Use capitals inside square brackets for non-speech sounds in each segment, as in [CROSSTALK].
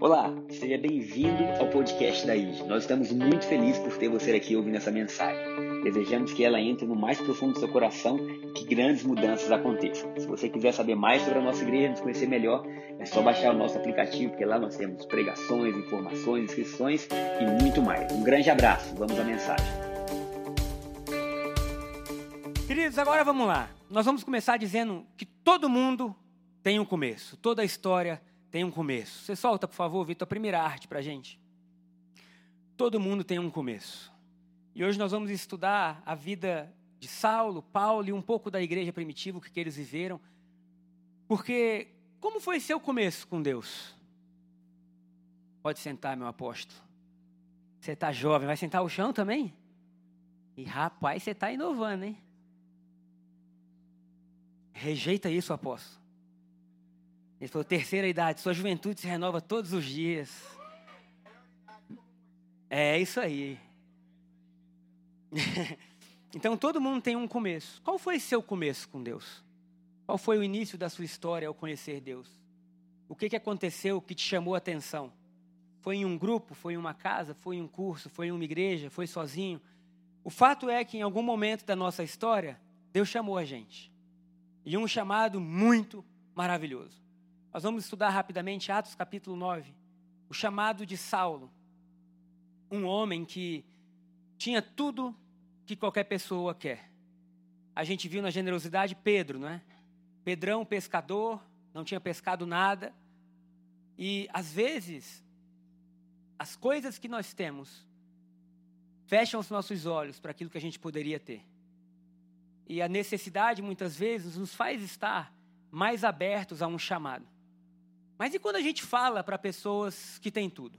Olá, seja bem-vindo ao podcast da IG. Nós estamos muito felizes por ter você aqui ouvindo essa mensagem. Desejamos que ela entre no mais profundo do seu coração e que grandes mudanças aconteçam. Se você quiser saber mais sobre a nossa igreja, nos conhecer melhor, é só baixar o nosso aplicativo, porque lá nós temos pregações, informações, inscrições e muito mais. Um grande abraço, vamos à mensagem. Queridos, agora vamos lá. Nós vamos começar dizendo que todo mundo tem um começo, toda a história tem um começo. Você solta, por favor, Vitor, a primeira arte para a gente. Todo mundo tem um começo. E hoje nós vamos estudar a vida de Saulo, Paulo e um pouco da igreja primitiva, o que, que eles viveram. Porque, como foi seu começo com Deus? Pode sentar, meu apóstolo. Você está jovem, vai sentar o chão também? E rapaz, você está inovando, hein? Rejeita isso, apóstolo. Ele falou: terceira idade, sua juventude se renova todos os dias. É isso aí. [LAUGHS] então todo mundo tem um começo. Qual foi seu começo com Deus? Qual foi o início da sua história ao conhecer Deus? O que, que aconteceu que te chamou a atenção? Foi em um grupo? Foi em uma casa? Foi em um curso? Foi em uma igreja? Foi sozinho? O fato é que em algum momento da nossa história, Deus chamou a gente. E um chamado muito maravilhoso. Nós vamos estudar rapidamente Atos capítulo 9, o chamado de Saulo, um homem que tinha tudo que qualquer pessoa quer. A gente viu na generosidade Pedro, não é? Pedrão, pescador, não tinha pescado nada. E às vezes, as coisas que nós temos fecham os nossos olhos para aquilo que a gente poderia ter. E a necessidade, muitas vezes, nos faz estar mais abertos a um chamado. Mas e quando a gente fala para pessoas que têm tudo?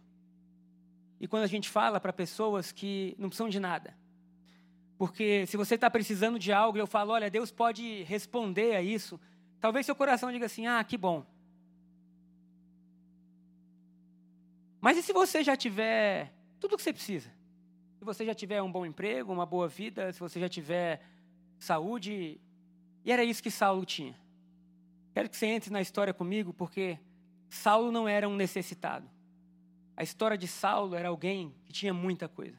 E quando a gente fala para pessoas que não precisam de nada? Porque se você está precisando de algo e eu falo, olha, Deus pode responder a isso, talvez seu coração diga assim: ah, que bom. Mas e se você já tiver tudo o que você precisa? Se você já tiver um bom emprego, uma boa vida, se você já tiver saúde. E era isso que Saulo tinha. Quero que você entre na história comigo, porque Saulo não era um necessitado. A história de Saulo era alguém que tinha muita coisa.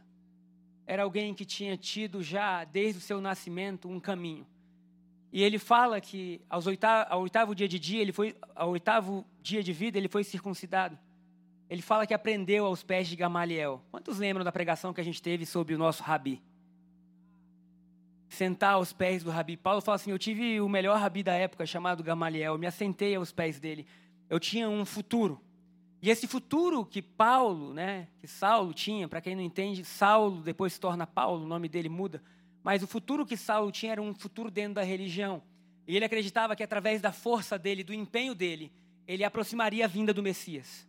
Era alguém que tinha tido já, desde o seu nascimento, um caminho. E ele fala que aos oitavo, ao oitavo dia de dia, ele foi, ao oitavo dia de vida, ele foi circuncidado. Ele fala que aprendeu aos pés de Gamaliel. Quantos lembram da pregação que a gente teve sobre o nosso rabi? Sentar aos pés do rabi. Paulo fala assim: Eu tive o melhor rabi da época, chamado Gamaliel. Me assentei aos pés dele eu tinha um futuro. E esse futuro que Paulo, né, que Saulo tinha, para quem não entende, Saulo depois se torna Paulo, o nome dele muda, mas o futuro que Saulo tinha era um futuro dentro da religião. E ele acreditava que através da força dele, do empenho dele, ele aproximaria a vinda do Messias.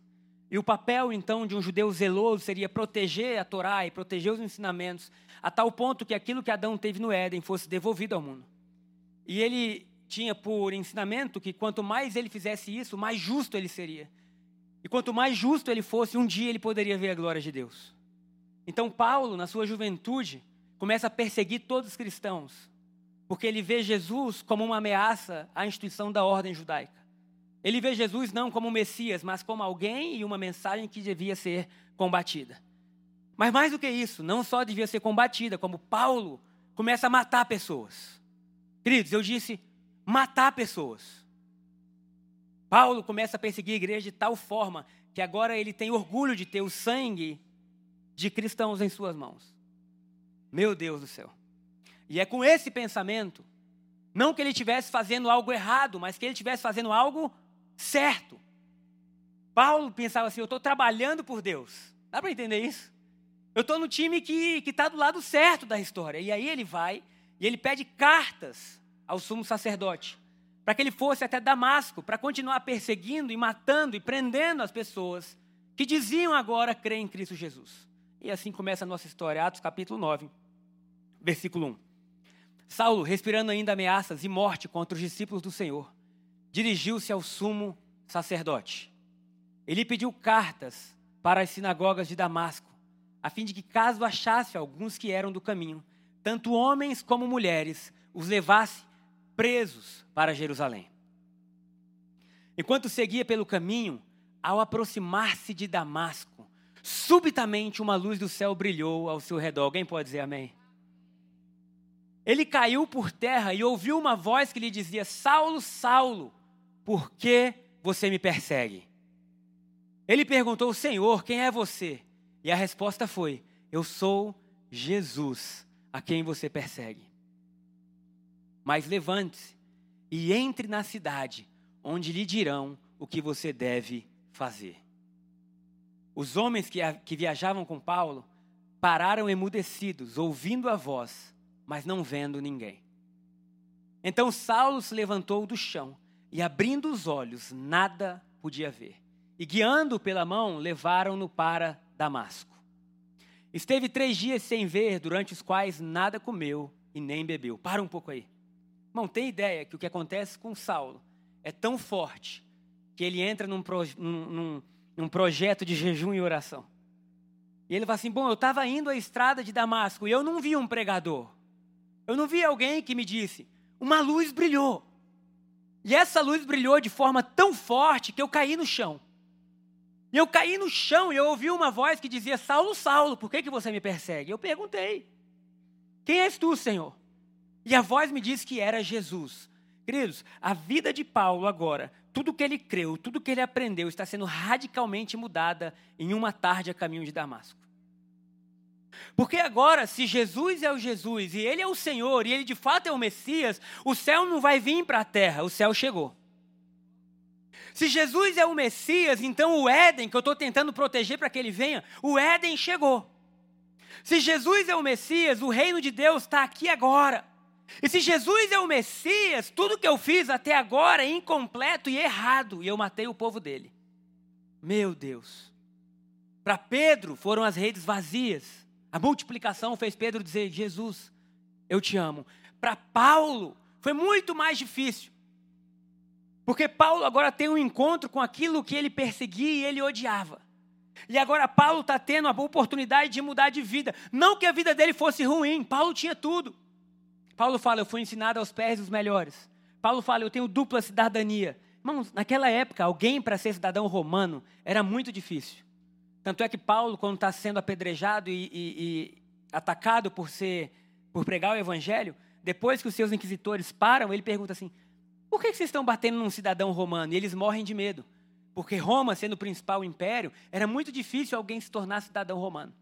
E o papel, então, de um judeu zeloso seria proteger a Torá e proteger os ensinamentos, a tal ponto que aquilo que Adão teve no Éden fosse devolvido ao mundo. E ele tinha por ensinamento que quanto mais ele fizesse isso, mais justo ele seria. E quanto mais justo ele fosse, um dia ele poderia ver a glória de Deus. Então, Paulo, na sua juventude, começa a perseguir todos os cristãos, porque ele vê Jesus como uma ameaça à instituição da ordem judaica. Ele vê Jesus não como Messias, mas como alguém e uma mensagem que devia ser combatida. Mas mais do que isso, não só devia ser combatida, como Paulo começa a matar pessoas. Queridos, eu disse matar pessoas. Paulo começa a perseguir a igreja de tal forma que agora ele tem orgulho de ter o sangue de cristãos em suas mãos. Meu Deus do céu. E é com esse pensamento, não que ele estivesse fazendo algo errado, mas que ele estivesse fazendo algo certo. Paulo pensava assim: eu estou trabalhando por Deus. Dá para entender isso? Eu estou no time que está do lado certo da história. E aí ele vai e ele pede cartas ao sumo sacerdote, para que ele fosse até Damasco, para continuar perseguindo e matando e prendendo as pessoas que diziam agora crer em Cristo Jesus. E assim começa a nossa história, Atos capítulo 9, versículo 1. Saulo, respirando ainda ameaças e morte contra os discípulos do Senhor, dirigiu-se ao sumo sacerdote. Ele pediu cartas para as sinagogas de Damasco, a fim de que, caso achasse alguns que eram do caminho, tanto homens como mulheres, os levasse presos para Jerusalém. Enquanto seguia pelo caminho, ao aproximar-se de Damasco, subitamente uma luz do céu brilhou ao seu redor. Alguém pode dizer amém? Ele caiu por terra e ouviu uma voz que lhe dizia: Saulo, Saulo, por que você me persegue? Ele perguntou: Senhor, quem é você? E a resposta foi: Eu sou Jesus, a quem você persegue. Mas levante-se e entre na cidade, onde lhe dirão o que você deve fazer. Os homens que, viajavam com Paulo pararam emudecidos, ouvindo a voz, mas não vendo ninguém. Então Saulo se levantou do chão e, abrindo os olhos, nada podia ver. E guiando pela mão, levaram-no para Damasco. Esteve três dias sem ver, durante os quais nada comeu e nem bebeu. Para um pouco aí. Irmão, tem ideia que o que acontece com Saulo é tão forte que ele entra num, pro, num, num projeto de jejum e oração. E ele fala assim: Bom, eu estava indo à estrada de Damasco e eu não vi um pregador. Eu não vi alguém que me disse: Uma luz brilhou. E essa luz brilhou de forma tão forte que eu caí no chão. E eu caí no chão e eu ouvi uma voz que dizia: Saulo, Saulo, por que, que você me persegue? Eu perguntei: Quem és tu, Senhor? E a voz me disse que era Jesus. Queridos, a vida de Paulo agora, tudo que ele creu, tudo que ele aprendeu, está sendo radicalmente mudada em uma tarde a caminho de Damasco. Porque agora, se Jesus é o Jesus e ele é o Senhor e ele de fato é o Messias, o céu não vai vir para a terra, o céu chegou. Se Jesus é o Messias, então o Éden, que eu estou tentando proteger para que ele venha, o Éden chegou. Se Jesus é o Messias, o reino de Deus está aqui agora. E se Jesus é o Messias, tudo que eu fiz até agora é incompleto e errado, e eu matei o povo dele. Meu Deus. Para Pedro foram as redes vazias. A multiplicação fez Pedro dizer: Jesus, eu te amo. Para Paulo foi muito mais difícil. Porque Paulo agora tem um encontro com aquilo que ele perseguia e ele odiava. E agora Paulo está tendo a oportunidade de mudar de vida. Não que a vida dele fosse ruim, Paulo tinha tudo. Paulo fala: Eu fui ensinado aos pés dos melhores. Paulo fala: Eu tenho dupla cidadania. Irmãos, naquela época, alguém para ser cidadão romano era muito difícil. Tanto é que Paulo, quando está sendo apedrejado e, e, e, atacado por ser, por pregar o evangelho, depois que os seus inquisitores param, ele pergunta assim: Por que vocês estão batendo num cidadão romano? E eles morrem de medo. Porque Roma, sendo o principal império, era muito difícil alguém se tornar cidadão romano.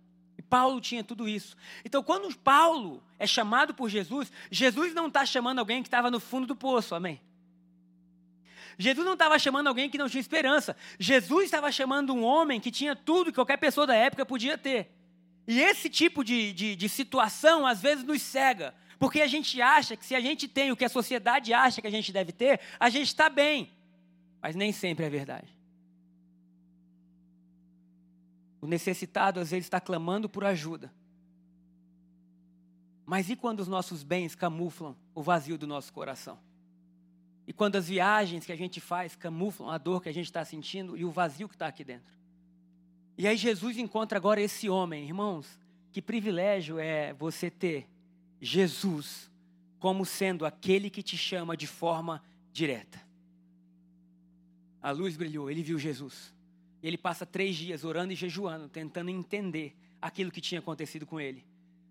Paulo tinha tudo isso. Então, quando Paulo é chamado por Jesus, Jesus não está chamando alguém que estava no fundo do poço, amém? Jesus não estava chamando alguém que não tinha esperança. Jesus estava chamando um homem que tinha tudo que qualquer pessoa da época podia ter. E esse tipo de, de, de situação, às vezes, nos cega. Porque a gente acha que se a gente tem o que a sociedade acha que a gente deve ter, a gente está bem. Mas nem sempre é verdade. O necessitado às vezes está clamando por ajuda. Mas e quando os nossos bens camuflam o vazio do nosso coração? E quando as viagens que a gente faz camuflam a dor que a gente está sentindo e o vazio que está aqui dentro? E aí Jesus encontra agora esse homem, irmãos, que privilégio é você ter Jesus como sendo aquele que te chama de forma direta. A luz brilhou, ele viu Jesus. E ele passa três dias orando e jejuando, tentando entender aquilo que tinha acontecido com ele.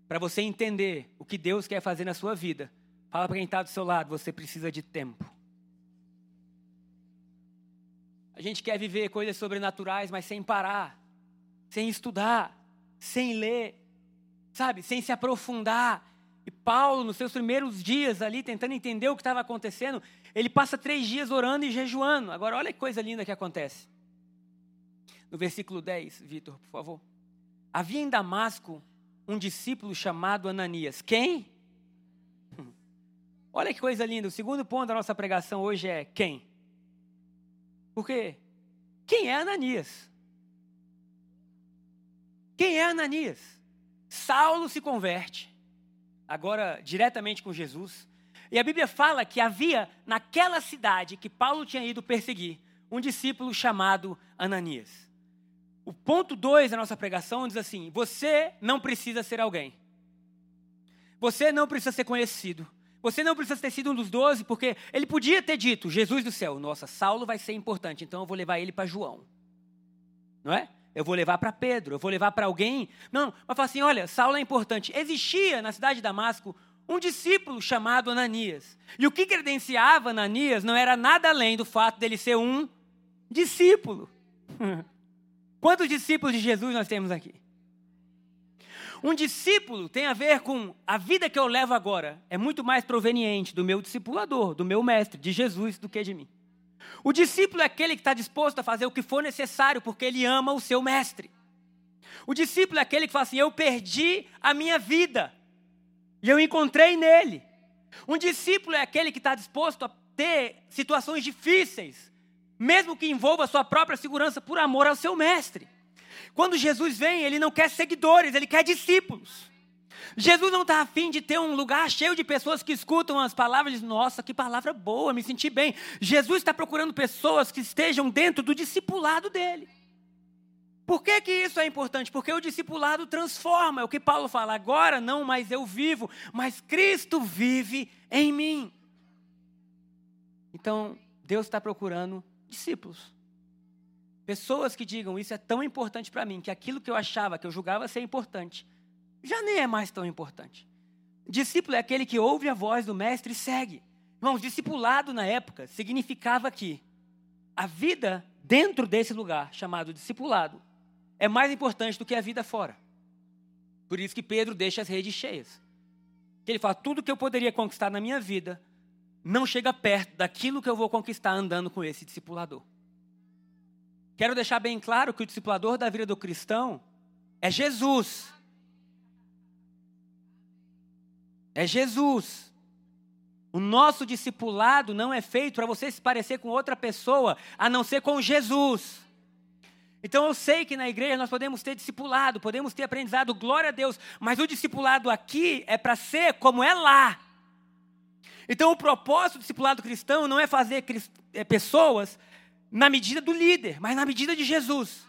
Para você entender o que Deus quer fazer na sua vida, fala para quem está do seu lado: você precisa de tempo. A gente quer viver coisas sobrenaturais, mas sem parar, sem estudar, sem ler, sabe, sem se aprofundar. E Paulo, nos seus primeiros dias ali, tentando entender o que estava acontecendo, ele passa três dias orando e jejuando. Agora, olha que coisa linda que acontece no versículo 10, Vitor, por favor. Havia em Damasco um discípulo chamado Ananias. Quem? Olha que coisa linda. O segundo ponto da nossa pregação hoje é quem? Por quê? Quem é Ananias? Quem é Ananias? Saulo se converte, agora diretamente com Jesus. E a Bíblia fala que havia naquela cidade que Paulo tinha ido perseguir um discípulo chamado Ananias. O ponto 2 da nossa pregação diz assim: você não precisa ser alguém. Você não precisa ser conhecido. Você não precisa ter sido um dos doze, porque ele podia ter dito, Jesus do céu, nossa, Saulo vai ser importante, então eu vou levar ele para João. Não é? Eu vou levar para Pedro, eu vou levar para alguém. Não, mas fala assim: olha, Saulo é importante. Existia na cidade de Damasco um discípulo chamado Ananias. E o que credenciava Ananias não era nada além do fato dele ser um discípulo. [LAUGHS] Quantos discípulos de Jesus nós temos aqui? Um discípulo tem a ver com a vida que eu levo agora. É muito mais proveniente do meu discipulador, do meu mestre, de Jesus, do que de mim. O discípulo é aquele que está disposto a fazer o que for necessário, porque ele ama o seu mestre. O discípulo é aquele que fala assim: Eu perdi a minha vida e eu encontrei nele. Um discípulo é aquele que está disposto a ter situações difíceis, mesmo que envolva a sua própria segurança, por amor ao seu mestre. Quando Jesus vem, ele não quer seguidores, ele quer discípulos. Jesus não está afim de ter um lugar cheio de pessoas que escutam as palavras e dizem, nossa, que palavra boa, me senti bem. Jesus está procurando pessoas que estejam dentro do discipulado dele. Por que, que isso é importante? Porque o discipulado transforma. É o que Paulo fala, agora não mais eu vivo, mas Cristo vive em mim. Então, Deus está procurando discípulos. Pessoas que digam isso é tão importante para mim, que aquilo que eu achava, que eu julgava ser importante, já nem é mais tão importante. Discípulo é aquele que ouve a voz do mestre e segue. Irmãos, discipulado na época significava que a vida dentro desse lugar, chamado discipulado, é mais importante do que a vida fora. Por isso que Pedro deixa as redes cheias. Que ele fala: tudo que eu poderia conquistar na minha vida não chega perto daquilo que eu vou conquistar andando com esse discipulador. Quero deixar bem claro que o discipulador da vida do cristão é Jesus. É Jesus. O nosso discipulado não é feito para você se parecer com outra pessoa, a não ser com Jesus. Então eu sei que na igreja nós podemos ter discipulado, podemos ter aprendizado, glória a Deus, mas o discipulado aqui é para ser como é lá. Então o propósito do discipulado cristão não é fazer é, pessoas na medida do líder, mas na medida de Jesus.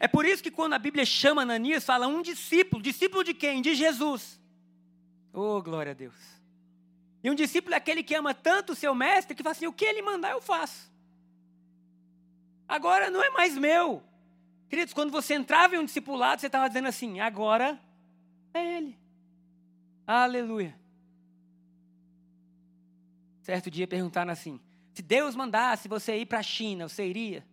É por isso que quando a Bíblia chama Ananias, fala um discípulo. Discípulo de quem? De Jesus. Oh, glória a Deus. E um discípulo é aquele que ama tanto o seu mestre que fala assim: o que ele mandar eu faço. Agora não é mais meu. Queridos, quando você entrava em um discipulado, você estava dizendo assim: agora é ele. Aleluia. Certo dia perguntaram assim: se Deus mandasse você ir para a China, você iria?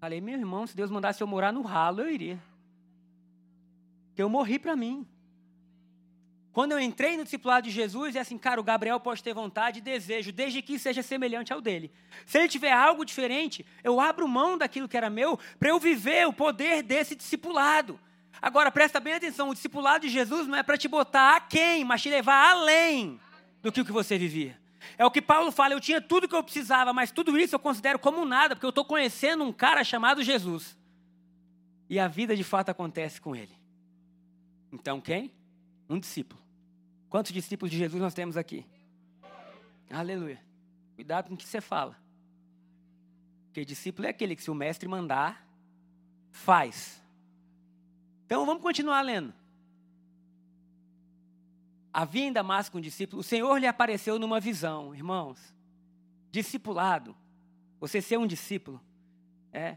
Falei, meu irmão, se Deus mandasse eu morar no ralo, eu iria. Porque eu morri para mim. Quando eu entrei no discipulado de Jesus, é assim, cara, o Gabriel pode ter vontade e desejo, desde que seja semelhante ao dele. Se ele tiver algo diferente, eu abro mão daquilo que era meu para eu viver o poder desse discipulado. Agora, presta bem atenção, o discipulado de Jesus não é para te botar a quem, mas te levar além do que o que você vivia. É o que Paulo fala, eu tinha tudo que eu precisava, mas tudo isso eu considero como nada, porque eu estou conhecendo um cara chamado Jesus. E a vida de fato acontece com ele. Então quem? Um discípulo. Quantos discípulos de Jesus nós temos aqui? Aleluia. Cuidado com o que você fala. Porque discípulo é aquele que, se o mestre mandar, faz. Então vamos continuar lendo. Havia em Damasco um discípulo, o Senhor lhe apareceu numa visão, irmãos. Discipulado, você ser um discípulo, é,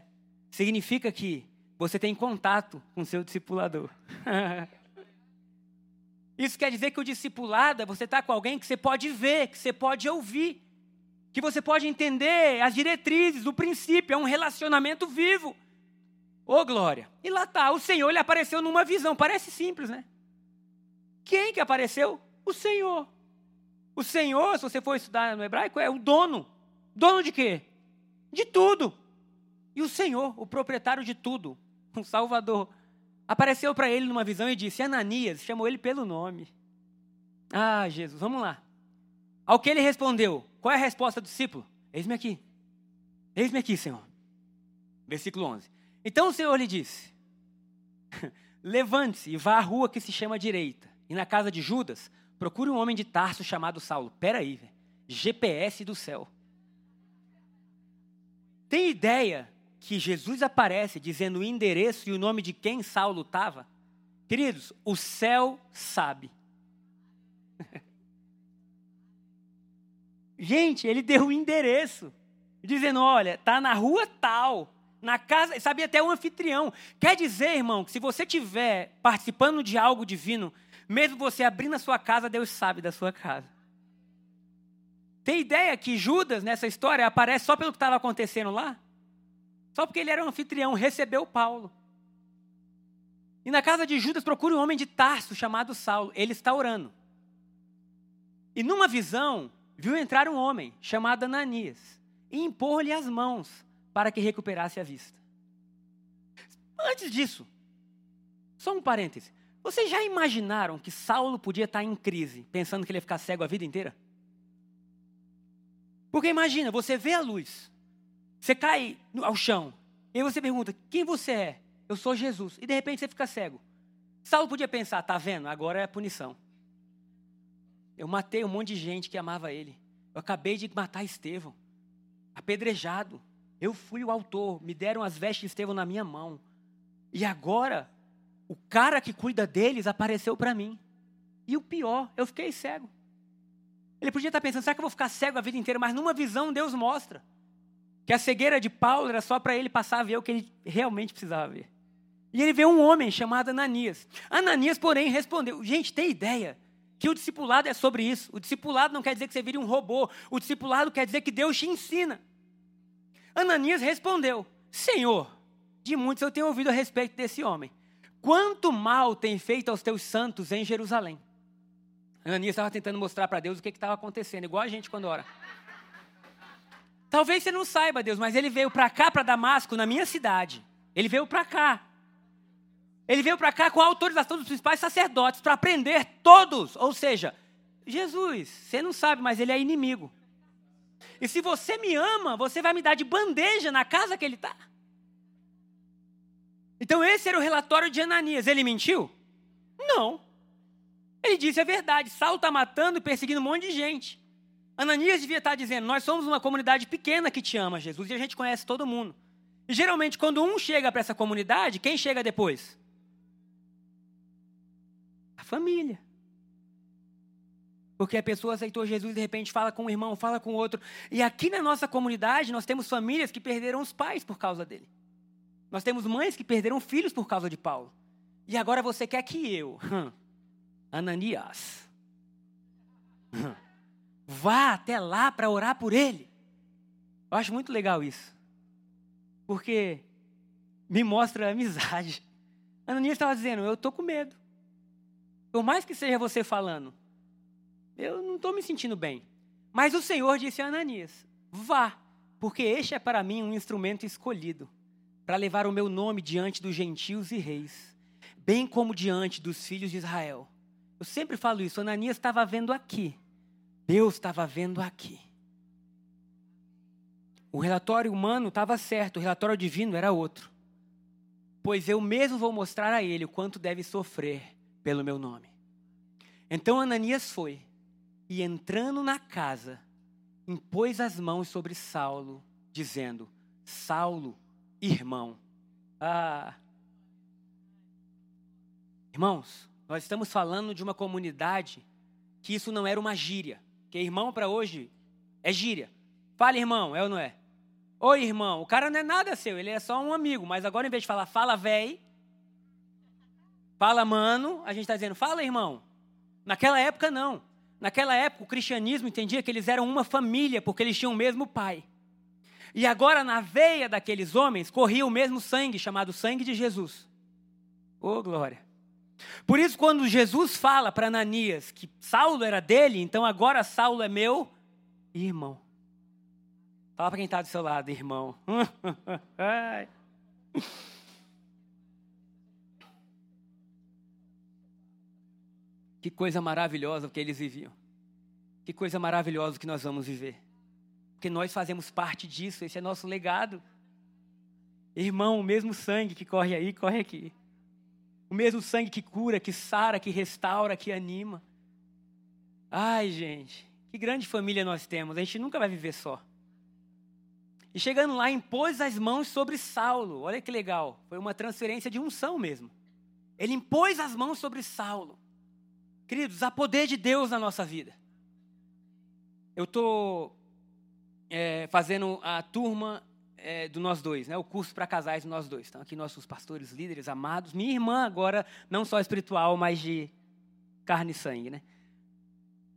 significa que você tem contato com seu discipulador. [LAUGHS] Isso quer dizer que o discipulado é você estar tá com alguém que você pode ver, que você pode ouvir, que você pode entender as diretrizes, o princípio, é um relacionamento vivo. Ô oh, glória! E lá está, o Senhor lhe apareceu numa visão, parece simples, né? Quem que apareceu? O Senhor. O Senhor, se você for estudar no hebraico, é o dono. Dono de quê? De tudo. E o Senhor, o proprietário de tudo, [LAUGHS] o Salvador apareceu para ele numa visão e disse: Ananias, chamou ele pelo nome. Ah, Jesus, vamos lá. Ao que ele respondeu, qual é a resposta do discípulo? Eis-me aqui. Eis-me aqui, Senhor. Versículo 11. Então o Senhor lhe disse: [LAUGHS] Levante-se e vá à rua que se chama direita. E na casa de Judas, procure um homem de Tarso chamado Saulo. Peraí, velho. GPS do céu. Tem ideia que Jesus aparece dizendo o endereço e o nome de quem Saulo estava, queridos, o céu sabe. [LAUGHS] Gente, ele deu o endereço, dizendo: olha, tá na rua tal, na casa, sabia até o anfitrião. Quer dizer, irmão, que se você estiver participando de algo divino, mesmo você abrindo a sua casa, Deus sabe da sua casa. Tem ideia que Judas, nessa história, aparece só pelo que estava acontecendo lá? Só porque ele era um anfitrião, recebeu Paulo. E na casa de Judas procura um homem de Tarso chamado Saulo. Ele está orando. E numa visão, viu entrar um homem chamado Ananias e impor-lhe as mãos para que recuperasse a vista. Antes disso, só um parêntese. Vocês já imaginaram que Saulo podia estar em crise, pensando que ele ia ficar cego a vida inteira? Porque imagina, você vê a luz, você cai ao chão, e aí você pergunta: quem você é? Eu sou Jesus. E de repente você fica cego. Saulo podia pensar: tá vendo? Agora é a punição. Eu matei um monte de gente que amava ele. Eu acabei de matar Estevão, apedrejado. Eu fui o autor, me deram as vestes de Estevão na minha mão. E agora, o cara que cuida deles apareceu para mim. E o pior, eu fiquei cego. Ele podia estar pensando, será que eu vou ficar cego a vida inteira? Mas numa visão Deus mostra que a cegueira de Paulo era só para ele passar a ver o que ele realmente precisava ver. E ele vê um homem chamado Ananias. Ananias, porém, respondeu: Gente, tem ideia que o discipulado é sobre isso. O discipulado não quer dizer que você vire um robô. O discipulado quer dizer que Deus te ensina. Ananias respondeu: Senhor, de muitos eu tenho ouvido a respeito desse homem. Quanto mal tem feito aos teus santos em Jerusalém? Ananias estava tentando mostrar para Deus o que estava acontecendo, igual a gente quando ora. Talvez você não saiba, Deus, mas ele veio para cá, para Damasco, na minha cidade. Ele veio para cá. Ele veio para cá com a autorização dos principais sacerdotes para prender todos. Ou seja, Jesus, você não sabe, mas ele é inimigo. E se você me ama, você vai me dar de bandeja na casa que ele está. Então esse era o relatório de Ananias. Ele mentiu? Não. Ele disse a verdade. Saulo está matando e perseguindo um monte de gente. Ananias devia estar dizendo: Nós somos uma comunidade pequena que te ama, Jesus, e a gente conhece todo mundo. E geralmente, quando um chega para essa comunidade, quem chega depois? A família. Porque a pessoa aceitou Jesus e de repente fala com um irmão, fala com outro. E aqui na nossa comunidade, nós temos famílias que perderam os pais por causa dele. Nós temos mães que perderam filhos por causa de Paulo. E agora você quer que eu, hum, Ananias, hum, vá até lá para orar por ele. Eu acho muito legal isso. Porque me mostra amizade. Ananias estava dizendo: Eu estou com medo. Por mais que seja você falando, eu não estou me sentindo bem. Mas o Senhor disse a Ananias: Vá, porque este é para mim um instrumento escolhido para levar o meu nome diante dos gentios e reis, bem como diante dos filhos de Israel. Eu sempre falo isso. Ananias estava vendo aqui Deus estava vendo aqui. O relatório humano estava certo, o relatório divino era outro. Pois eu mesmo vou mostrar a ele o quanto deve sofrer pelo meu nome. Então Ananias foi e, entrando na casa, impôs as mãos sobre Saulo, dizendo: Saulo, irmão. Ah. Irmãos, nós estamos falando de uma comunidade que isso não era uma gíria. Porque irmão para hoje é gíria. Fala, irmão, é ou não é? Oi, irmão. O cara não é nada seu, ele é só um amigo. Mas agora, em vez de falar fala, véi, fala, mano, a gente está dizendo fala, irmão. Naquela época, não. Naquela época, o cristianismo entendia que eles eram uma família, porque eles tinham o mesmo pai. E agora, na veia daqueles homens, corria o mesmo sangue, chamado sangue de Jesus. Oh, glória. Por isso, quando Jesus fala para Ananias que Saulo era dele, então agora Saulo é meu irmão. Fala para quem está do seu lado, irmão. [LAUGHS] que coisa maravilhosa que eles viviam. Que coisa maravilhosa que nós vamos viver. Porque nós fazemos parte disso, esse é nosso legado. Irmão, o mesmo sangue que corre aí, corre aqui. O mesmo sangue que cura, que sara, que restaura, que anima. Ai, gente, que grande família nós temos. A gente nunca vai viver só. E chegando lá, impôs as mãos sobre Saulo. Olha que legal. Foi uma transferência de unção mesmo. Ele impôs as mãos sobre Saulo. Queridos, há poder de Deus na nossa vida. eu estou é, fazendo a turma é, do Nós Dois, né? o curso para casais do Nós Dois. Estão aqui nossos pastores, líderes, amados. Minha irmã agora, não só espiritual, mas de carne e sangue. Né?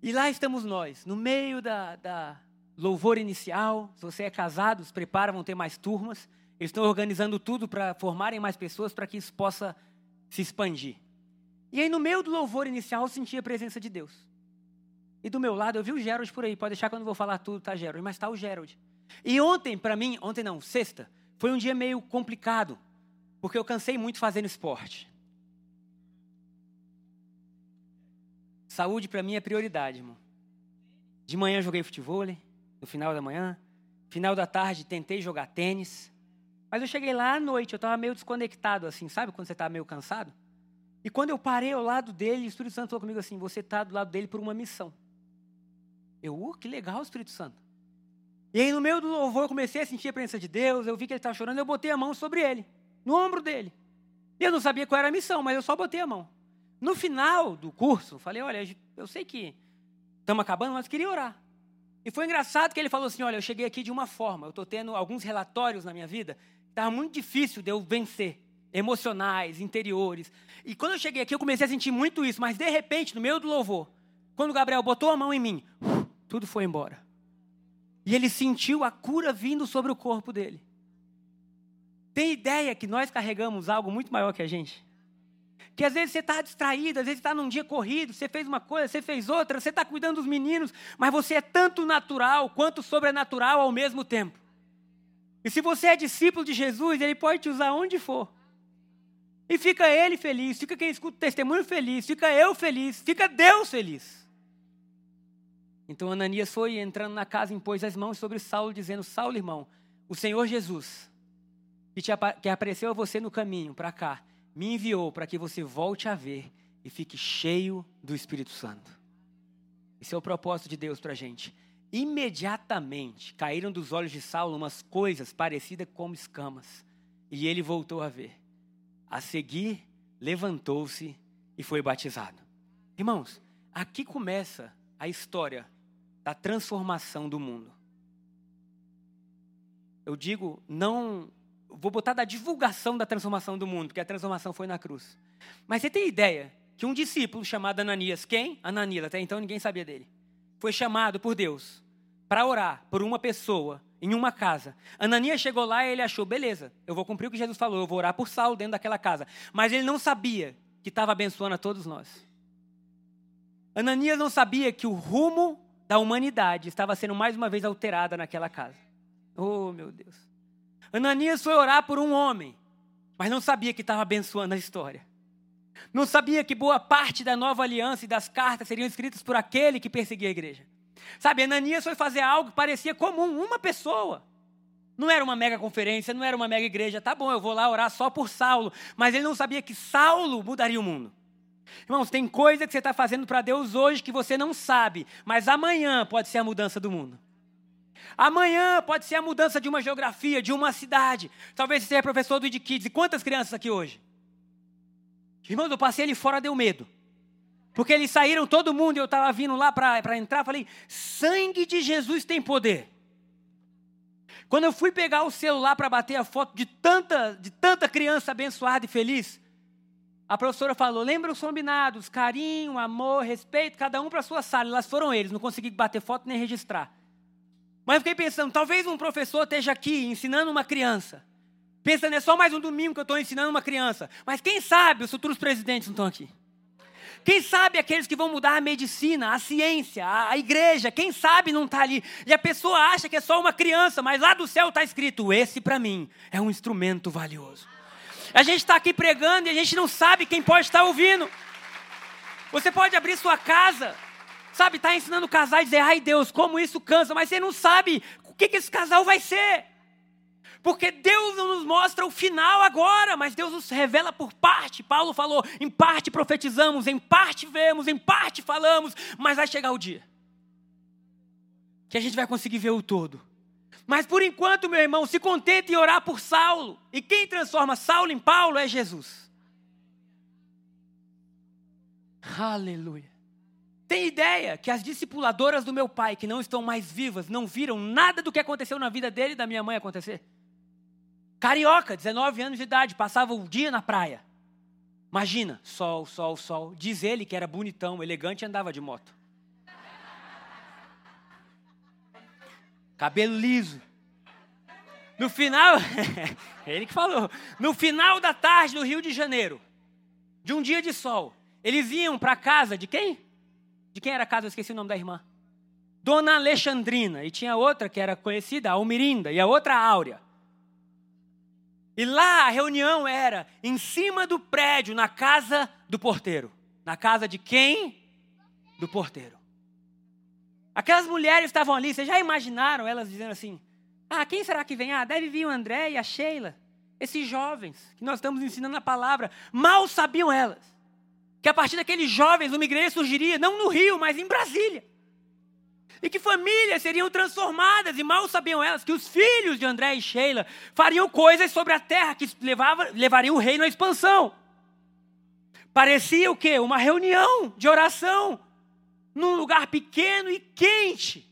E lá estamos nós, no meio da, da louvor inicial. Se você é casado, se prepara, vão ter mais turmas. Eles estão organizando tudo para formarem mais pessoas para que isso possa se expandir. E aí, no meio do louvor inicial, eu senti a presença de Deus. E do meu lado, eu vi o Gerald por aí. Pode deixar que eu não vou falar tudo, tá, Gerald? Mas está o Gerald. E ontem, para mim, ontem não, sexta, foi um dia meio complicado. Porque eu cansei muito fazendo esporte. Saúde para mim é prioridade, irmão. De manhã joguei futebol, no final da manhã. Final da tarde tentei jogar tênis. Mas eu cheguei lá à noite, eu estava meio desconectado, assim, sabe quando você está meio cansado? E quando eu parei ao lado dele, o Espírito Santo falou comigo assim: você está do lado dele por uma missão. Eu, uh, que legal, Espírito Santo. E aí, no meio do louvor, eu comecei a sentir a presença de Deus, eu vi que ele estava chorando, eu botei a mão sobre ele, no ombro dele. E eu não sabia qual era a missão, mas eu só botei a mão. No final do curso, falei: olha, eu sei que estamos acabando, mas queria orar. E foi engraçado que ele falou assim: olha, eu cheguei aqui de uma forma, eu estou tendo alguns relatórios na minha vida, estava muito difícil de eu vencer, emocionais, interiores. E quando eu cheguei aqui, eu comecei a sentir muito isso, mas de repente, no meio do louvor, quando o Gabriel botou a mão em mim, tudo foi embora. E ele sentiu a cura vindo sobre o corpo dele. Tem ideia que nós carregamos algo muito maior que a gente? Que às vezes você está distraído, às vezes está num dia corrido, você fez uma coisa, você fez outra, você está cuidando dos meninos, mas você é tanto natural quanto sobrenatural ao mesmo tempo. E se você é discípulo de Jesus, ele pode te usar onde for. E fica ele feliz, fica quem escuta o testemunho feliz, fica eu feliz, fica Deus feliz. Então Ananias foi entrando na casa, impôs as mãos sobre Saulo, dizendo: Saulo, irmão, o Senhor Jesus, que, te, que apareceu a você no caminho para cá, me enviou para que você volte a ver e fique cheio do Espírito Santo. Esse é o propósito de Deus para a gente. Imediatamente caíram dos olhos de Saulo umas coisas parecidas com escamas, e ele voltou a ver. A seguir, levantou-se e foi batizado. Irmãos, aqui começa a história da transformação do mundo. Eu digo, não. Vou botar da divulgação da transformação do mundo, porque a transformação foi na cruz. Mas você tem ideia que um discípulo chamado Ananias, quem? Ananias, até então ninguém sabia dele, foi chamado por Deus para orar por uma pessoa em uma casa. Ananias chegou lá e ele achou, beleza, eu vou cumprir o que Jesus falou, eu vou orar por Saulo dentro daquela casa. Mas ele não sabia que estava abençoando a todos nós. Ananias não sabia que o rumo da humanidade estava sendo mais uma vez alterada naquela casa. Oh, meu Deus. Ananias foi orar por um homem, mas não sabia que estava abençoando a história. Não sabia que boa parte da nova aliança e das cartas seriam escritas por aquele que perseguia a igreja. Sabe, Ananias foi fazer algo que parecia comum, uma pessoa. Não era uma mega conferência, não era uma mega igreja. Tá bom, eu vou lá orar só por Saulo. Mas ele não sabia que Saulo mudaria o mundo. Irmãos, tem coisa que você está fazendo para Deus hoje que você não sabe, mas amanhã pode ser a mudança do mundo. Amanhã pode ser a mudança de uma geografia, de uma cidade. Talvez você seja professor do ID Kids. E quantas crianças aqui hoje? Irmãos, eu passei ali fora, deu medo. Porque eles saíram todo mundo e eu estava vindo lá para entrar. Falei, sangue de Jesus tem poder. Quando eu fui pegar o celular para bater a foto de tanta, de tanta criança abençoada e feliz, a professora falou: lembra os combinados, carinho, amor, respeito, cada um para a sua sala. Elas foram eles, não consegui bater foto nem registrar. Mas eu fiquei pensando: talvez um professor esteja aqui ensinando uma criança. Pensando, é só mais um domingo que eu estou ensinando uma criança. Mas quem sabe os futuros presidentes não estão aqui? Quem sabe aqueles que vão mudar a medicina, a ciência, a, a igreja, quem sabe não está ali. E a pessoa acha que é só uma criança, mas lá do céu está escrito: esse para mim é um instrumento valioso. A gente está aqui pregando e a gente não sabe quem pode estar ouvindo. Você pode abrir sua casa, sabe, está ensinando casal e dizer, ai Deus, como isso cansa, mas você não sabe o que, que esse casal vai ser. Porque Deus não nos mostra o final agora, mas Deus nos revela por parte. Paulo falou: em parte profetizamos, em parte vemos, em parte falamos, mas vai chegar o dia que a gente vai conseguir ver o todo. Mas por enquanto, meu irmão, se contente em orar por Saulo. E quem transforma Saulo em Paulo é Jesus. Aleluia. Tem ideia que as discipuladoras do meu pai, que não estão mais vivas, não viram nada do que aconteceu na vida dele e da minha mãe acontecer? Carioca, 19 anos de idade, passava o dia na praia. Imagina, sol, sol, sol. Diz ele que era bonitão, elegante e andava de moto. Cabelo liso. No final, [LAUGHS] ele que falou. No final da tarde do Rio de Janeiro, de um dia de sol, eles iam para casa de quem? De quem era a casa? Eu esqueci o nome da irmã. Dona Alexandrina. E tinha outra que era conhecida, Almirinda. E a outra, Áurea. E lá a reunião era em cima do prédio, na casa do porteiro. Na casa de quem? Do porteiro. Aquelas mulheres estavam ali, vocês já imaginaram elas dizendo assim: Ah, quem será que vem? Ah, deve vir o André e a Sheila. Esses jovens que nós estamos ensinando a palavra. Mal sabiam elas que a partir daqueles jovens uma igreja surgiria, não no Rio, mas em Brasília. E que famílias seriam transformadas, e mal sabiam elas que os filhos de André e Sheila fariam coisas sobre a terra que levava, levariam o reino à expansão. Parecia o quê? Uma reunião de oração num lugar pequeno e quente.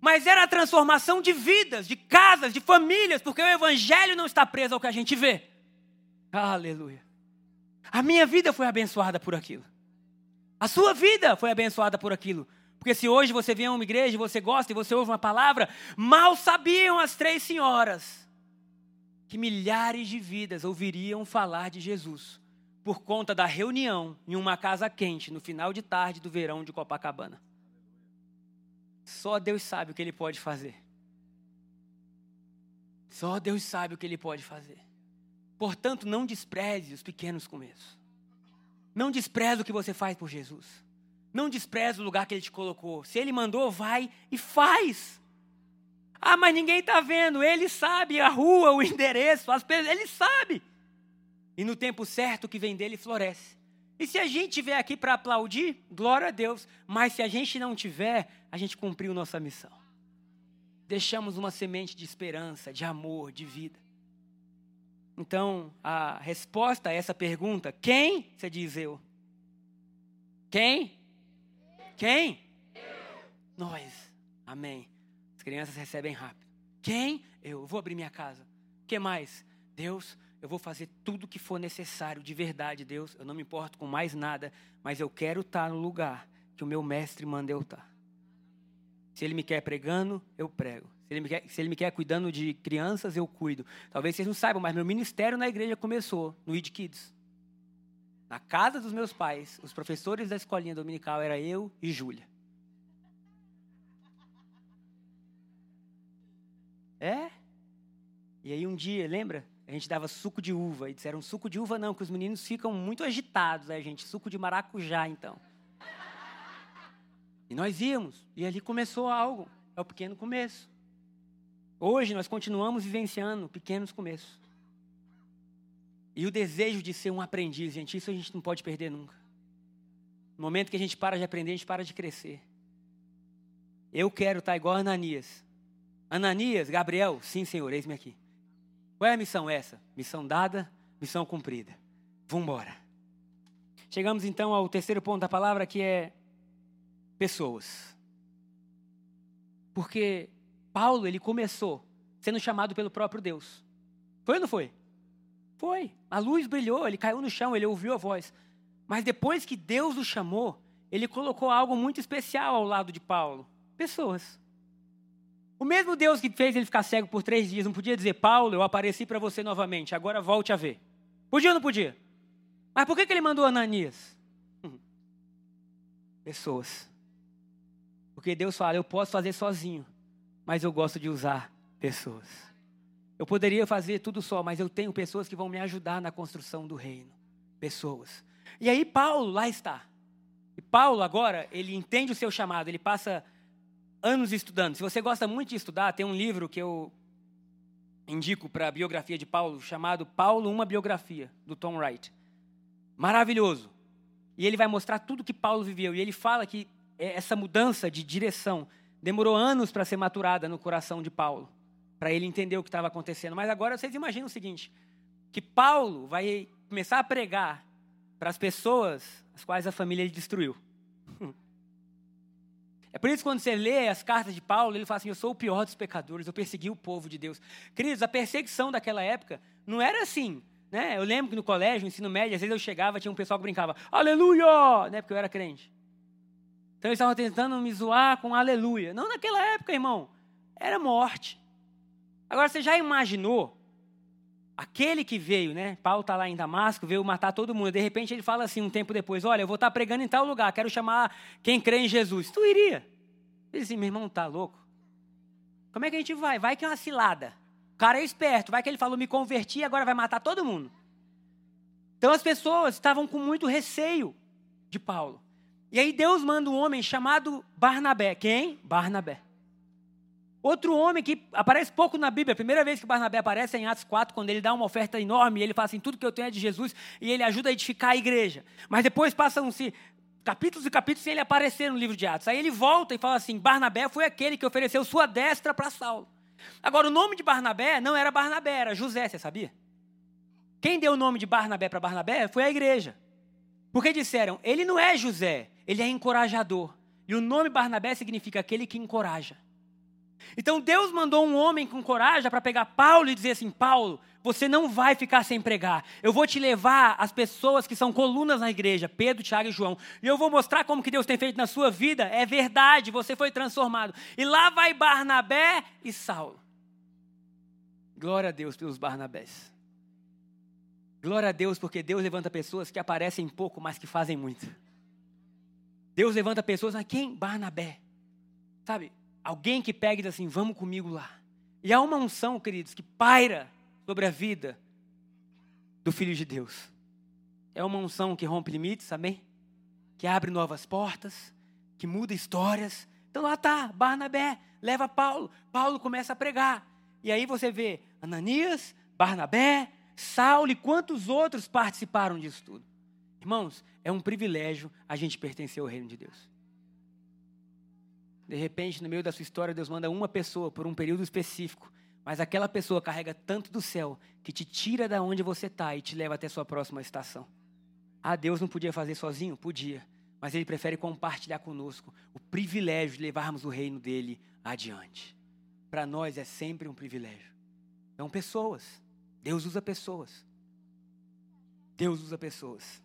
Mas era a transformação de vidas, de casas, de famílias, porque o evangelho não está preso ao que a gente vê. Aleluia. A minha vida foi abençoada por aquilo. A sua vida foi abençoada por aquilo. Porque se hoje você vem a uma igreja, você gosta e você ouve uma palavra, mal sabiam as três senhoras que milhares de vidas ouviriam falar de Jesus por conta da reunião em uma casa quente no final de tarde do verão de Copacabana. Só Deus sabe o que ele pode fazer. Só Deus sabe o que ele pode fazer. Portanto, não despreze os pequenos começos. Não despreze o que você faz por Jesus. Não despreze o lugar que Ele te colocou. Se Ele mandou, vai e faz. Ah, mas ninguém está vendo. Ele sabe a rua, o endereço, as pessoas. Ele sabe. E no tempo certo que vem dele floresce. E se a gente estiver aqui para aplaudir, glória a Deus. Mas se a gente não tiver, a gente cumpriu nossa missão. Deixamos uma semente de esperança, de amor, de vida. Então, a resposta a essa pergunta, quem? Você diz eu. Quem? Quem? Nós. Amém. As crianças recebem rápido. Quem? Eu. Vou abrir minha casa. O que mais? Deus, eu vou fazer tudo o que for necessário, de verdade, Deus. Eu não me importo com mais nada, mas eu quero estar no lugar que o meu mestre manda eu estar. Se ele me quer pregando, eu prego. Se ele, me quer, se ele me quer cuidando de crianças, eu cuido. Talvez vocês não saibam, mas meu ministério na igreja começou no ID Kids. Na casa dos meus pais, os professores da escolinha dominical era eu e Júlia. É? E aí um dia, lembra? A gente dava suco de uva. E disseram, suco de uva não, que os meninos ficam muito agitados. Aí, gente, suco de maracujá, então. E nós íamos. E ali começou algo. É o pequeno começo. Hoje nós continuamos vivenciando pequenos começos. E o desejo de ser um aprendiz, gente, isso a gente não pode perder nunca. No momento que a gente para de aprender, a gente para de crescer. Eu quero estar igual a Ananias. Ananias, Gabriel, sim, Senhor, eis-me aqui. Qual é a missão essa? Missão dada, missão cumprida. Vamos embora. Chegamos então ao terceiro ponto da palavra, que é pessoas. Porque Paulo, ele começou sendo chamado pelo próprio Deus. Foi ou não foi? Foi. A luz brilhou, ele caiu no chão, ele ouviu a voz. Mas depois que Deus o chamou, ele colocou algo muito especial ao lado de Paulo: pessoas. O mesmo Deus que fez ele ficar cego por três dias não podia dizer, Paulo, eu apareci para você novamente, agora volte a ver. Podia ou não podia? Mas por que, que ele mandou Ananias? Hum. Pessoas. Porque Deus fala, eu posso fazer sozinho, mas eu gosto de usar pessoas. Eu poderia fazer tudo só, mas eu tenho pessoas que vão me ajudar na construção do reino. Pessoas. E aí Paulo lá está. E Paulo agora, ele entende o seu chamado, ele passa anos estudando. Se você gosta muito de estudar, tem um livro que eu indico para a biografia de Paulo, chamado Paulo, uma biografia, do Tom Wright. Maravilhoso. E ele vai mostrar tudo que Paulo viveu. E ele fala que essa mudança de direção Demorou anos para ser maturada no coração de Paulo, para ele entender o que estava acontecendo. Mas agora vocês imaginam o seguinte: que Paulo vai começar a pregar para as pessoas as quais a família ele destruiu. É por isso que quando você lê as cartas de Paulo, ele fala assim: Eu sou o pior dos pecadores, eu persegui o povo de Deus. Queridos, a perseguição daquela época não era assim. Né? Eu lembro que no colégio, no ensino médio, às vezes eu chegava, tinha um pessoal que brincava, aleluia! Né? Porque eu era crente. Então eles estavam tentando me zoar com aleluia. Não naquela época, irmão. Era morte. Agora, você já imaginou aquele que veio, né? Paulo está lá em Damasco, veio matar todo mundo. De repente ele fala assim, um tempo depois: Olha, eu vou estar tá pregando em tal lugar, quero chamar quem crê em Jesus. Tu iria? Ele disse: Meu irmão, tá louco? Como é que a gente vai? Vai que é uma cilada. O cara é esperto, vai que ele falou: Me converti, agora vai matar todo mundo. Então as pessoas estavam com muito receio de Paulo. E aí Deus manda um homem chamado Barnabé. Quem? Barnabé. Outro homem que aparece pouco na Bíblia, a primeira vez que Barnabé aparece é em Atos 4, quando ele dá uma oferta enorme, ele fala assim: tudo que eu tenho é de Jesus, e ele ajuda a edificar a igreja. Mas depois passam-se capítulos e capítulos sem ele aparecer no livro de Atos. Aí ele volta e fala assim: Barnabé foi aquele que ofereceu sua destra para Saulo. Agora, o nome de Barnabé não era Barnabé, era José, você sabia? Quem deu o nome de Barnabé para Barnabé foi a igreja. Porque disseram: ele não é José, ele é encorajador. E o nome Barnabé significa aquele que encoraja. Então Deus mandou um homem com coragem para pegar Paulo e dizer assim: Paulo, você não vai ficar sem pregar. Eu vou te levar as pessoas que são colunas na igreja, Pedro, Tiago e João. E eu vou mostrar como que Deus tem feito na sua vida. É verdade, você foi transformado. E lá vai Barnabé e Saulo. Glória a Deus pelos Barnabés. Glória a Deus porque Deus levanta pessoas que aparecem pouco, mas que fazem muito. Deus levanta pessoas, mas quem? Barnabé. Sabe? Alguém que pega e diz assim: vamos comigo lá. E há uma unção, queridos, que paira sobre a vida do Filho de Deus. É uma unção que rompe limites, amém? Que abre novas portas, que muda histórias. Então lá está, Barnabé, leva Paulo. Paulo começa a pregar. E aí você vê Ananias, Barnabé, Saulo e quantos outros participaram disso tudo. Irmãos, é um privilégio a gente pertencer ao reino de Deus. De repente, no meio da sua história, Deus manda uma pessoa por um período específico, mas aquela pessoa carrega tanto do céu que te tira da onde você está e te leva até a sua próxima estação. Ah, Deus não podia fazer sozinho? Podia, mas Ele prefere compartilhar conosco o privilégio de levarmos o reino dele adiante. Para nós é sempre um privilégio. São pessoas. Deus usa pessoas. Deus usa pessoas.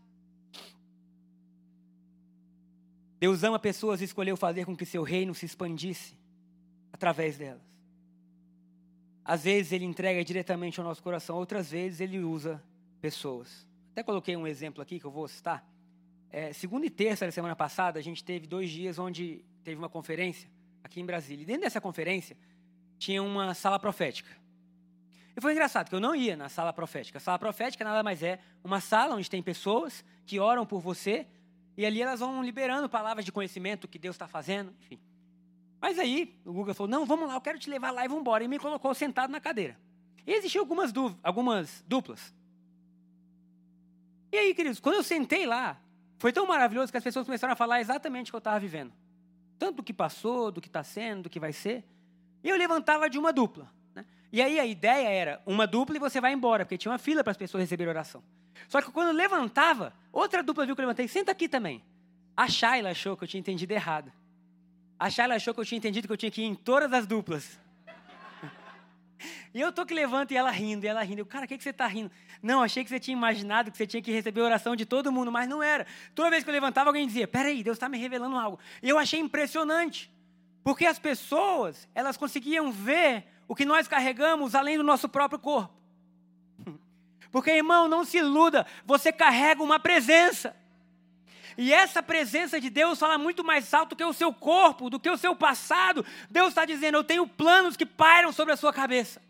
Deus ama pessoas e escolheu fazer com que seu reino se expandisse através delas. Às vezes ele entrega diretamente ao nosso coração, outras vezes ele usa pessoas. Até coloquei um exemplo aqui que eu vou citar. É, segunda e terça da semana passada, a gente teve dois dias onde teve uma conferência aqui em Brasília. E dentro dessa conferência tinha uma sala profética. E foi engraçado, que eu não ia na sala profética. A sala profética nada mais é uma sala onde tem pessoas que oram por você e ali elas vão liberando palavras de conhecimento que Deus está fazendo, enfim. Mas aí o Google falou: não, vamos lá, eu quero te levar lá e vamos embora. E me colocou sentado na cadeira. E existiam algumas, algumas duplas. E aí, queridos, quando eu sentei lá, foi tão maravilhoso que as pessoas começaram a falar exatamente o que eu estava vivendo. Tanto do que passou, do que está sendo, do que vai ser. E eu levantava de uma dupla. E aí a ideia era uma dupla e você vai embora, porque tinha uma fila para as pessoas receberem oração. Só que quando eu levantava, outra dupla viu que eu levantei, senta aqui também. A Shayla achou que eu tinha entendido errado. A Shayla achou que eu tinha entendido que eu tinha que ir em todas as duplas. E eu tô que levanto e ela rindo, e ela rindo. Eu, cara, o que, que você está rindo? Não, achei que você tinha imaginado que você tinha que receber oração de todo mundo, mas não era. Toda vez que eu levantava, alguém dizia: Peraí, Deus está me revelando algo. E eu achei impressionante, porque as pessoas, elas conseguiam ver o que nós carregamos além do nosso próprio corpo. [LAUGHS] Porque, irmão, não se iluda, você carrega uma presença. E essa presença de Deus fala muito mais alto que o seu corpo, do que o seu passado. Deus está dizendo: Eu tenho planos que pairam sobre a sua cabeça.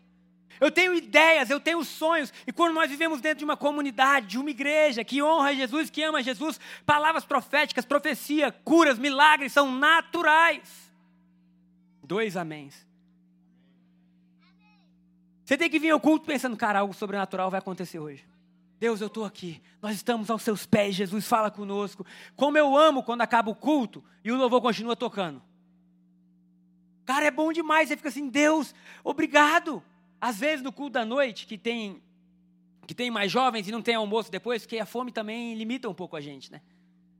Eu tenho ideias, eu tenho sonhos. E quando nós vivemos dentro de uma comunidade, de uma igreja que honra Jesus, que ama Jesus, palavras proféticas, profecia, curas, milagres são naturais. Dois améns. Você tem que vir ao culto pensando, cara, algo sobrenatural vai acontecer hoje. Deus, eu estou aqui. Nós estamos aos seus pés. Jesus fala conosco. Como eu amo quando acaba o culto e o louvor continua tocando. Cara, é bom demais. Você fica assim, Deus, obrigado. Às vezes no culto da noite, que tem que tem mais jovens e não tem almoço depois, porque a fome também limita um pouco a gente, né?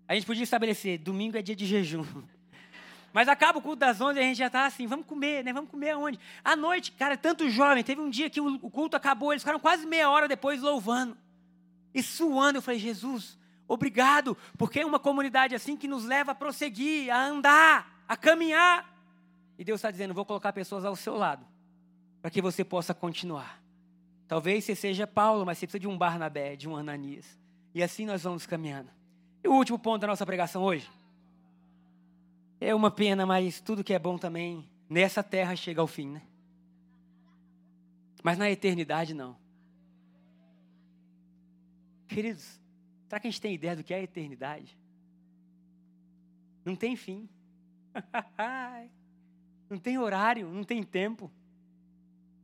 A gente podia estabelecer, domingo é dia de jejum. [LAUGHS] Mas acaba o culto das 11 e a gente já está assim, vamos comer, né? Vamos comer aonde? À noite, cara, tanto jovem. Teve um dia que o culto acabou, eles ficaram quase meia hora depois louvando. E suando, eu falei, Jesus, obrigado, porque é uma comunidade assim que nos leva a prosseguir, a andar, a caminhar. E Deus está dizendo, vou colocar pessoas ao seu lado, para que você possa continuar. Talvez você seja Paulo, mas você precisa de um Barnabé, de um Ananias. E assim nós vamos caminhando. E o último ponto da nossa pregação hoje é uma pena, mas tudo que é bom também nessa terra chega ao fim, né? Mas na eternidade não. Queridos, será que a gente tem ideia do que é a eternidade? Não tem fim. [LAUGHS] não tem horário, não tem tempo.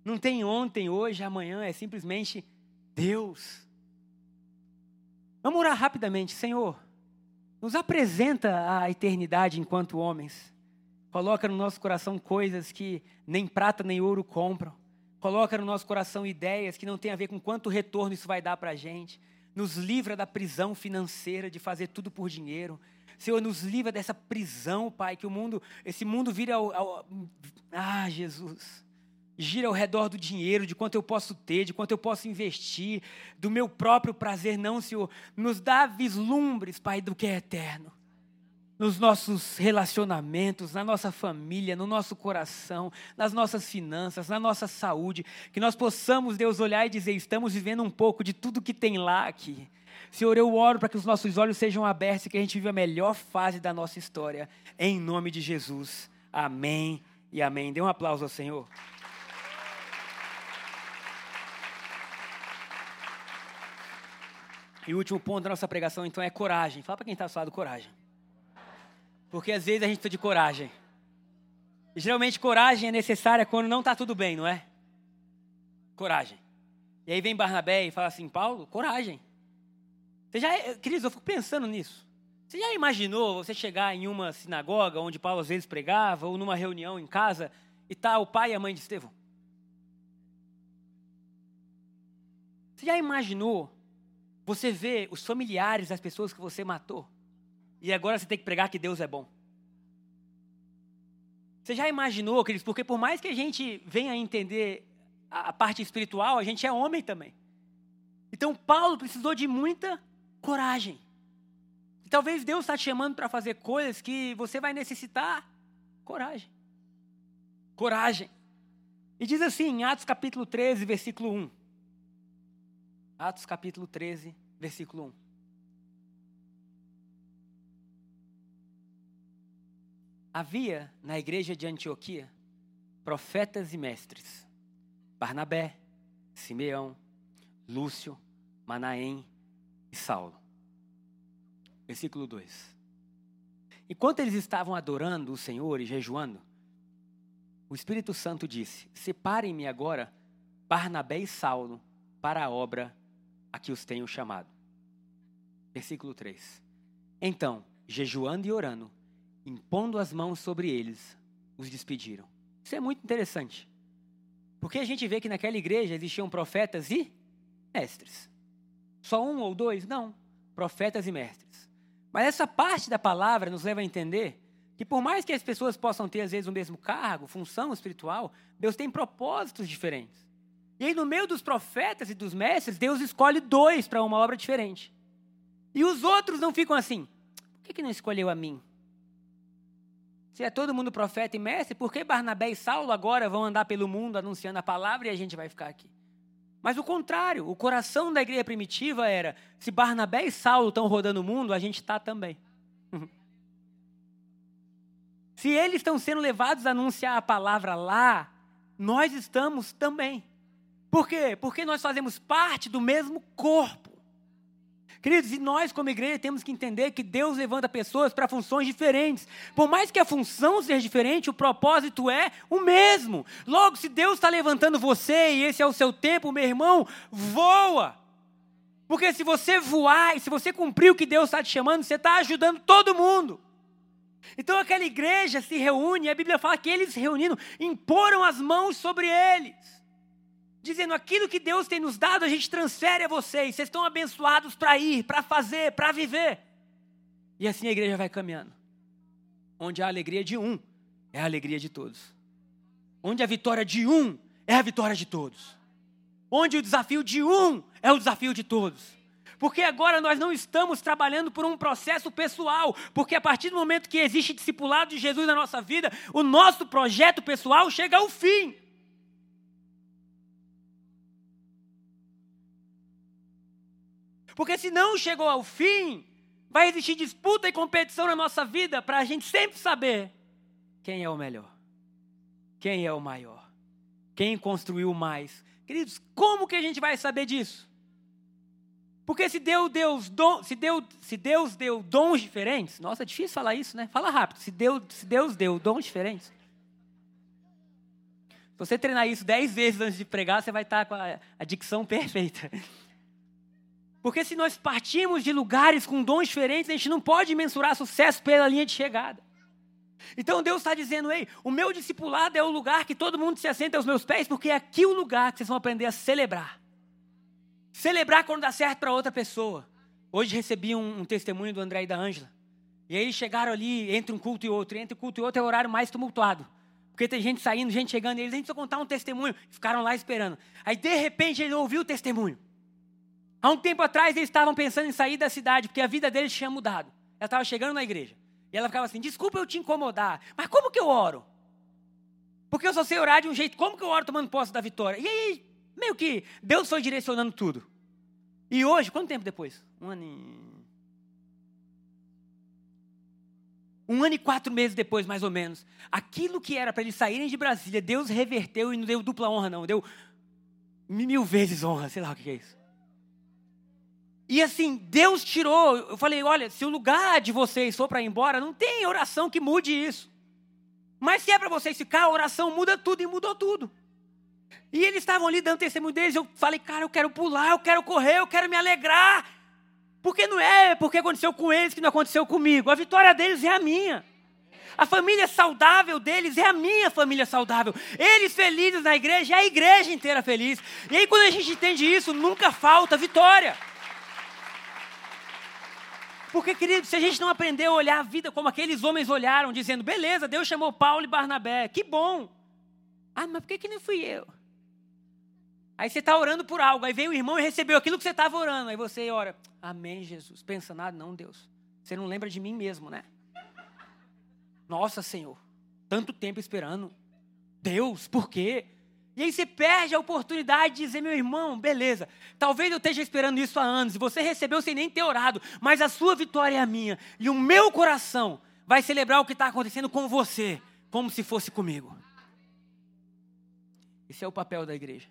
Não tem ontem, hoje, amanhã, é simplesmente Deus. Vamos orar rapidamente, Senhor nos apresenta a eternidade enquanto homens. Coloca no nosso coração coisas que nem prata nem ouro compram. Coloca no nosso coração ideias que não têm a ver com quanto retorno isso vai dar para a gente. Nos livra da prisão financeira de fazer tudo por dinheiro. Senhor, nos livra dessa prisão, Pai, que o mundo, esse mundo vira ao, ao, ah, Jesus gira ao redor do dinheiro, de quanto eu posso ter, de quanto eu posso investir, do meu próprio prazer, não, Senhor. Nos dá vislumbres, Pai, do que é eterno. Nos nossos relacionamentos, na nossa família, no nosso coração, nas nossas finanças, na nossa saúde, que nós possamos, Deus, olhar e dizer: estamos vivendo um pouco de tudo que tem lá aqui. Senhor, eu oro para que os nossos olhos sejam abertos e que a gente viva a melhor fase da nossa história. Em nome de Jesus. Amém e amém. Dê um aplauso ao Senhor. E o último ponto da nossa pregação, então, é coragem. Fala para quem está ao coragem. Porque às vezes a gente precisa de coragem. E, geralmente, coragem é necessária quando não está tudo bem, não é? Coragem. E aí vem Barnabé e fala assim, Paulo, coragem. Você já, queridos, eu fico pensando nisso. Você já imaginou você chegar em uma sinagoga onde Paulo às vezes pregava, ou numa reunião em casa, e tá o pai e a mãe de Estevão? Você já imaginou você vê os familiares das pessoas que você matou. E agora você tem que pregar que Deus é bom. Você já imaginou, queridos? Porque por mais que a gente venha entender a parte espiritual, a gente é homem também. Então Paulo precisou de muita coragem. E talvez Deus está te chamando para fazer coisas que você vai necessitar coragem. Coragem. E diz assim, em Atos capítulo 13, versículo 1. Atos capítulo 13, versículo 1. Havia na igreja de Antioquia profetas e mestres: Barnabé, Simeão, Lúcio, Manaém e Saulo. Versículo 2. Enquanto eles estavam adorando o Senhor e jejuando, o Espírito Santo disse: Separem-me agora Barnabé e Saulo para a obra a que os tenho chamado. Versículo 3. Então, jejuando e orando, impondo as mãos sobre eles, os despediram. Isso é muito interessante. Porque a gente vê que naquela igreja existiam profetas e mestres. Só um ou dois? Não. Profetas e mestres. Mas essa parte da palavra nos leva a entender que, por mais que as pessoas possam ter, às vezes, o mesmo cargo, função espiritual, Deus tem propósitos diferentes. E aí, no meio dos profetas e dos mestres, Deus escolhe dois para uma obra diferente. E os outros não ficam assim. Por que, que não escolheu a mim? Se é todo mundo profeta e mestre, por que Barnabé e Saulo agora vão andar pelo mundo anunciando a palavra e a gente vai ficar aqui? Mas o contrário, o coração da igreja primitiva era: se Barnabé e Saulo estão rodando o mundo, a gente está também. se eles estão sendo levados a anunciar a palavra lá, nós estamos também. Por quê? Porque nós fazemos parte do mesmo corpo. Queridos, e nós, como igreja, temos que entender que Deus levanta pessoas para funções diferentes. Por mais que a função seja diferente, o propósito é o mesmo. Logo, se Deus está levantando você e esse é o seu tempo, meu irmão, voa. Porque se você voar e se você cumprir o que Deus está te chamando, você está ajudando todo mundo. Então aquela igreja se reúne, e a Bíblia fala que eles se reunindo, imporam as mãos sobre eles dizendo: aquilo que Deus tem nos dado, a gente transfere a vocês. Vocês estão abençoados para ir, para fazer, para viver. E assim a igreja vai caminhando. onde a alegria de um é a alegria de todos. Onde a vitória de um é a vitória de todos. Onde o desafio de um é o desafio de todos. Porque agora nós não estamos trabalhando por um processo pessoal, porque a partir do momento que existe discipulado de Jesus na nossa vida, o nosso projeto pessoal chega ao fim. Porque se não chegou ao fim, vai existir disputa e competição na nossa vida para a gente sempre saber quem é o melhor, quem é o maior, quem construiu mais. Queridos, como que a gente vai saber disso? Porque se Deus, Deus, dom, se, Deus, se Deus deu dons diferentes, nossa, é difícil falar isso, né? Fala rápido. Se Deus, se Deus deu dons diferentes. Se você treinar isso dez vezes antes de pregar, você vai estar com a, a dicção perfeita. Porque se nós partimos de lugares com dons diferentes, a gente não pode mensurar sucesso pela linha de chegada. Então Deus está dizendo, ei, o meu discipulado é o lugar que todo mundo se assenta aos meus pés, porque é aqui o lugar que vocês vão aprender a celebrar. Celebrar quando dá certo para outra pessoa. Hoje recebi um, um, testemunho do André e da Ângela. E aí eles chegaram ali, entre um culto e outro. E entre um culto e outro é o horário mais tumultuado. Porque tem gente saindo, gente chegando, e eles, a gente precisa contar um testemunho. Ficaram lá esperando. Aí, de repente, ele ouviu o testemunho. Há um tempo atrás eles estavam pensando em sair da cidade, porque a vida deles tinha mudado. Ela estava chegando na igreja. E ela ficava assim: desculpa eu te incomodar, mas como que eu oro? Porque eu só sei orar de um jeito, como que eu oro tomando posse da vitória? E aí, meio que Deus foi direcionando tudo. E hoje, quanto tempo depois? Um ano e. Um ano e quatro meses depois, mais ou menos, aquilo que era para eles saírem de Brasília, Deus reverteu e não deu dupla honra, não, deu mil vezes honra, sei lá o que é isso. E assim, Deus tirou. Eu falei: olha, se o lugar de vocês for para ir embora, não tem oração que mude isso. Mas se é para vocês ficar, a oração muda tudo e mudou tudo. E eles estavam ali dando testemunho deles. Eu falei: cara, eu quero pular, eu quero correr, eu quero me alegrar. Porque não é porque aconteceu com eles que não aconteceu comigo. A vitória deles é a minha. A família saudável deles é a minha família saudável. Eles felizes na igreja, é a igreja inteira feliz. E aí, quando a gente entende isso, nunca falta vitória. Porque, querido, se a gente não aprender a olhar a vida como aqueles homens olharam, dizendo, beleza, Deus chamou Paulo e Barnabé, que bom. Ah, mas por que, que não fui eu? Aí você está orando por algo, aí vem o irmão e recebeu aquilo que você estava orando. Aí você ora, amém, Jesus. Pensa nada, não, Deus. Você não lembra de mim mesmo, né? Nossa, Senhor, tanto tempo esperando. Deus, por quê? E aí você perde a oportunidade de dizer, meu irmão, beleza, talvez eu esteja esperando isso há anos, e você recebeu sem nem ter orado, mas a sua vitória é a minha, e o meu coração vai celebrar o que está acontecendo com você, como se fosse comigo. Esse é o papel da igreja.